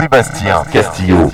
Sébastien Castillo.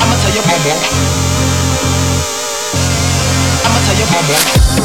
I'ma tell you one more. I'ma tell you one more.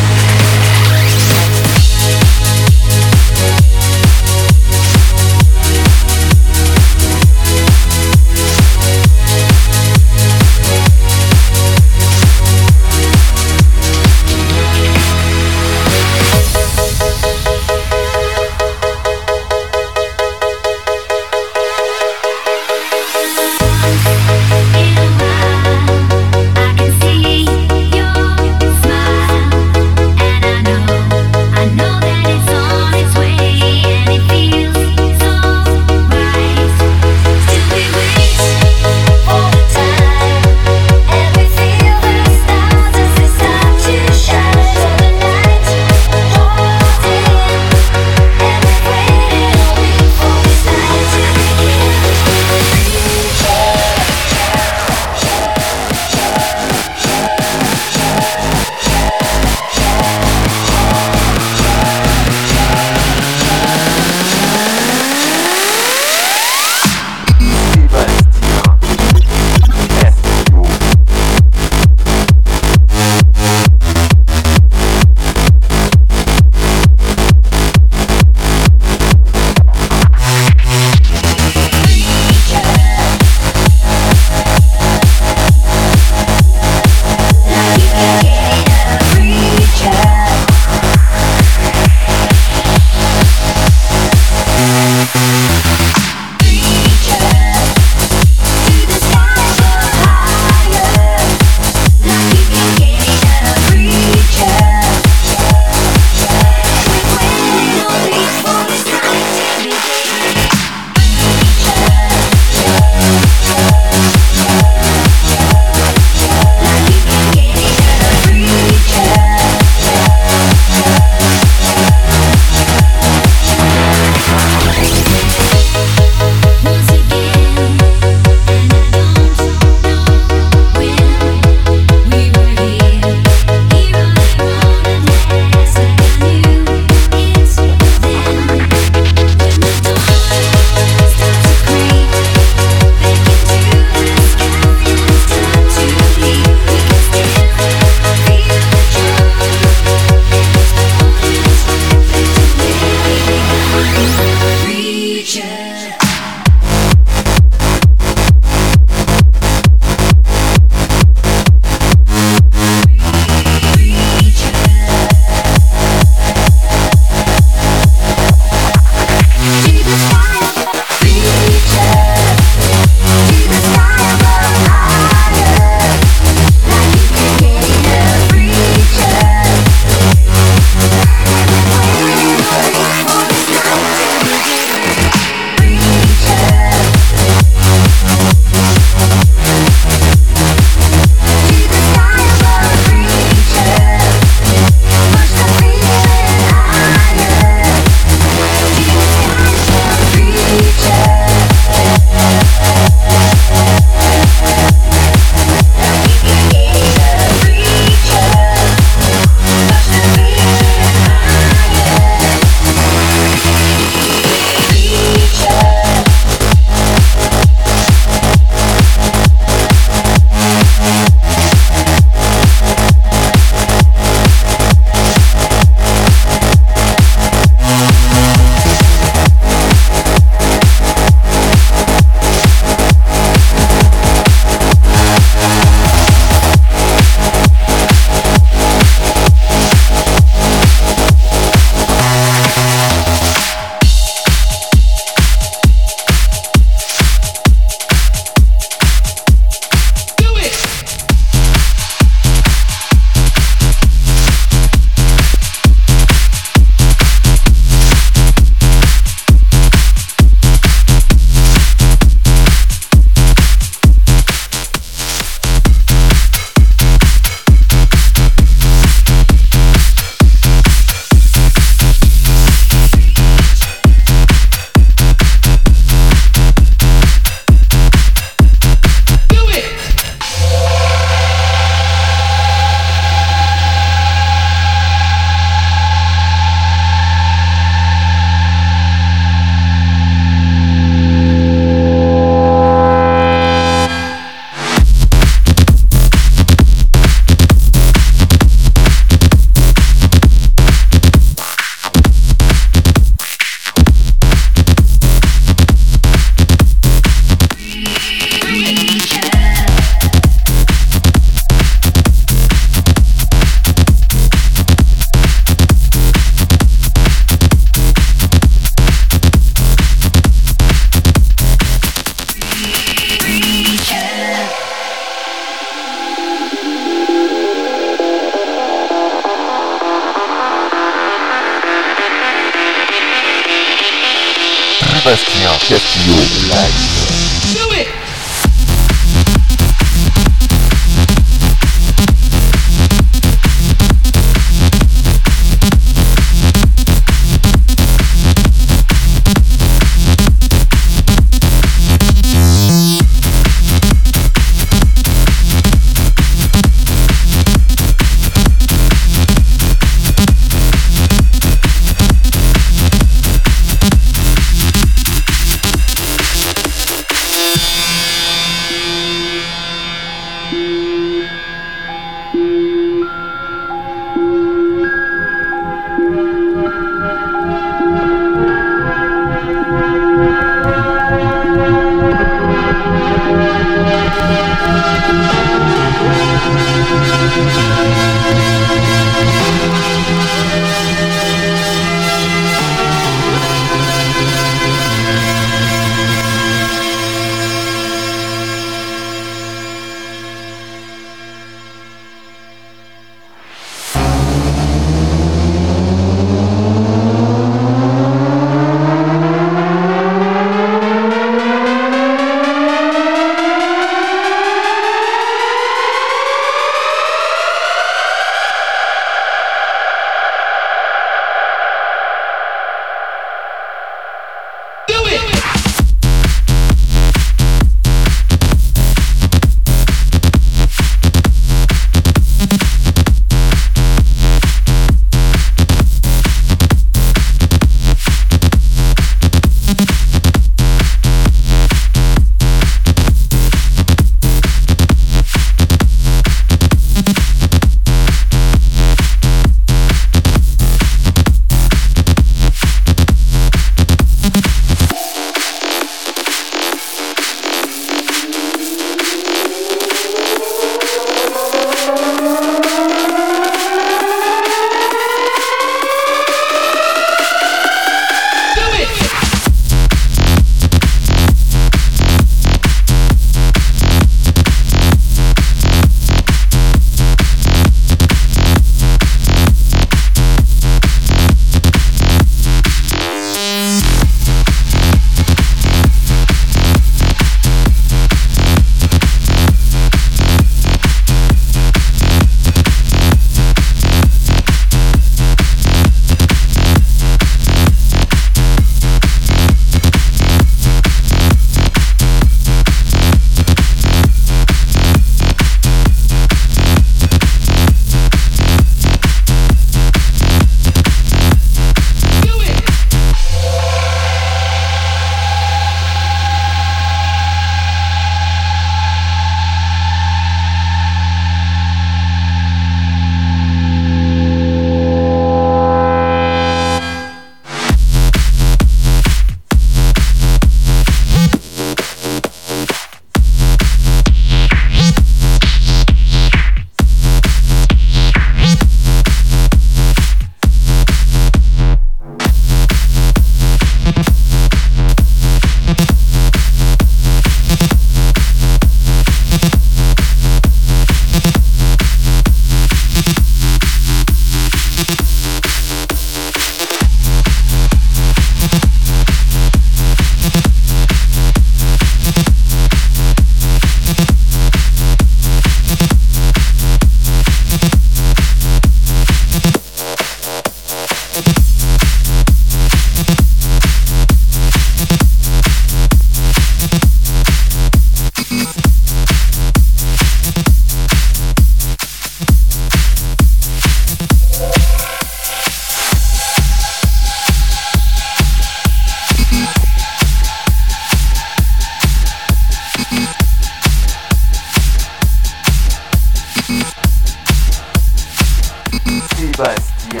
Sébastien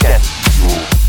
Castillo.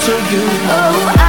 To you. Oh,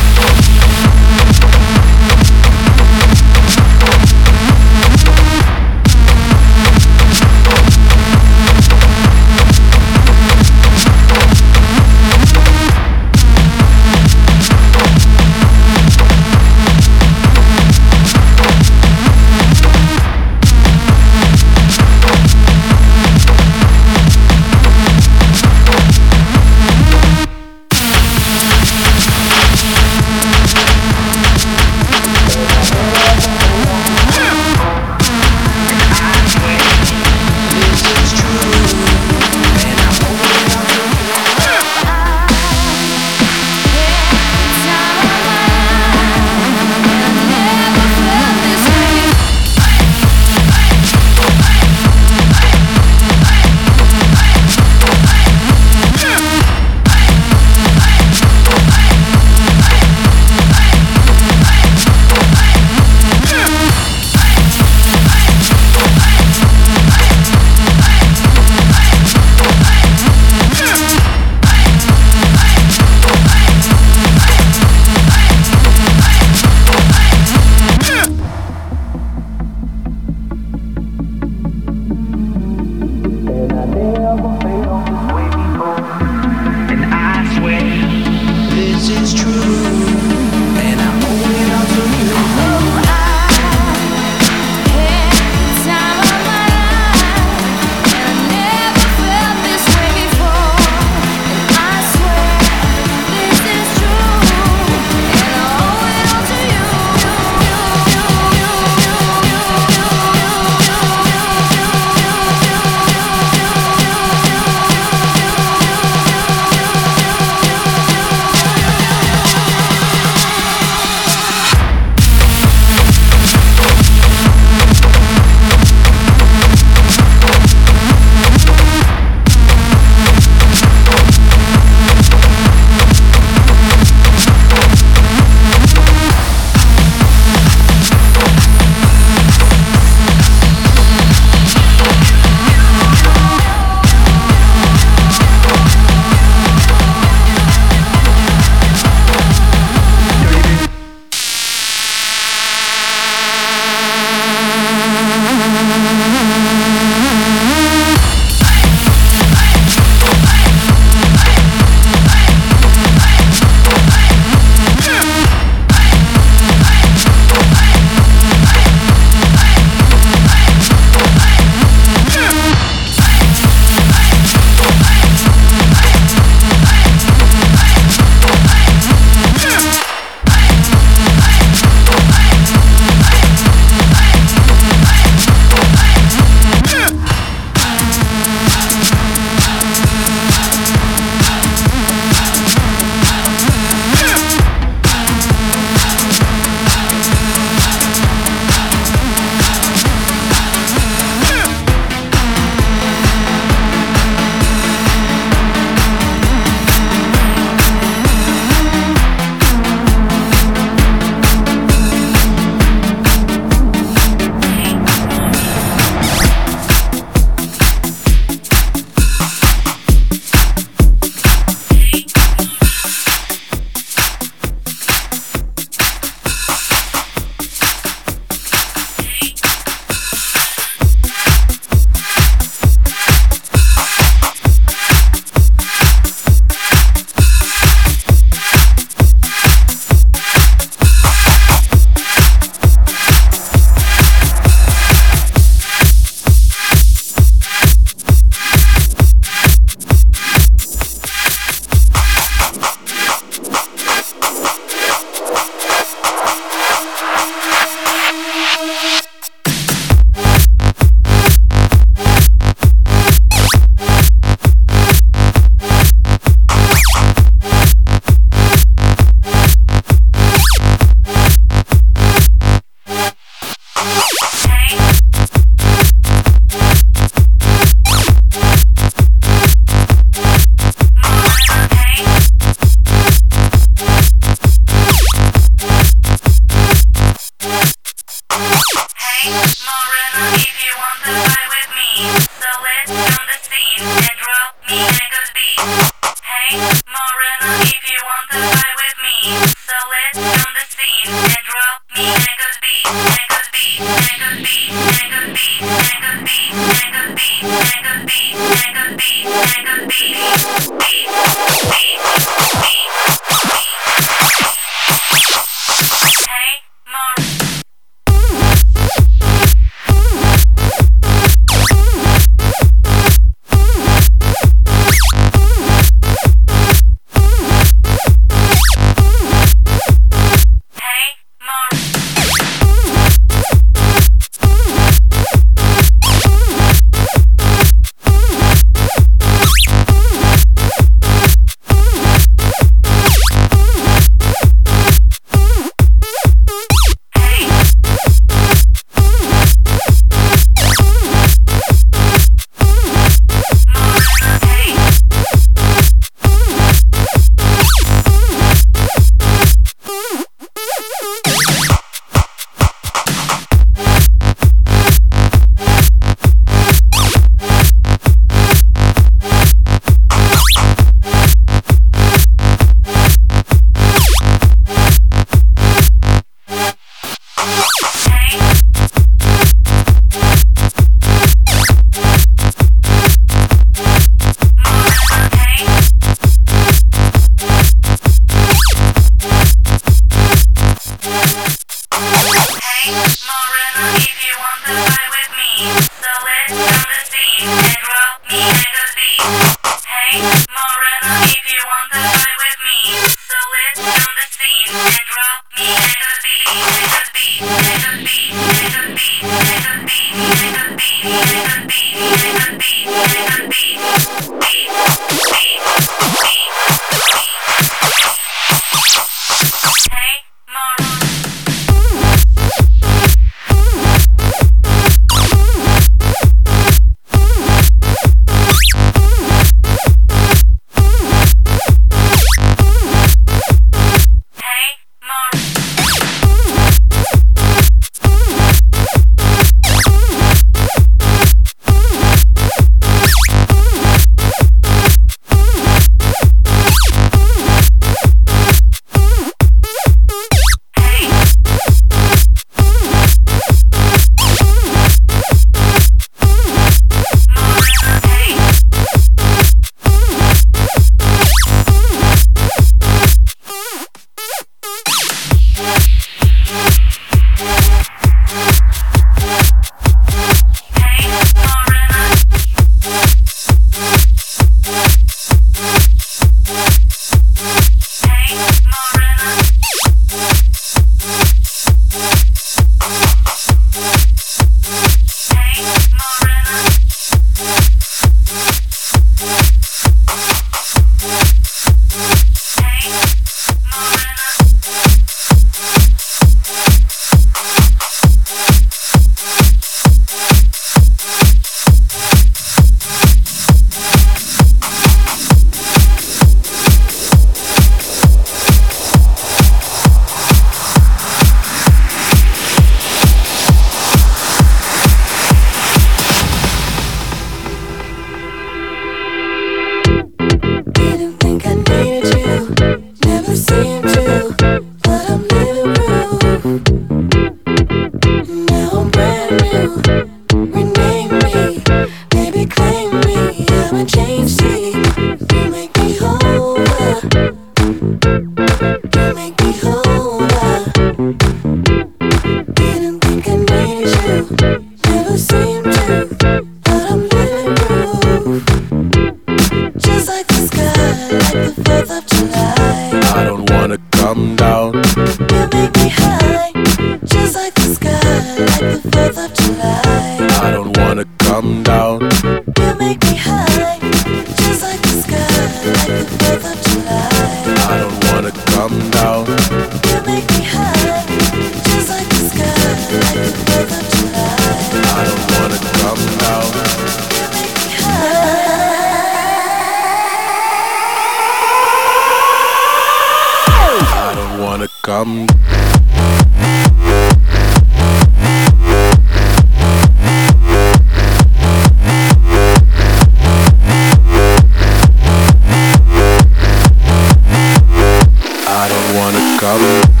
Chicago.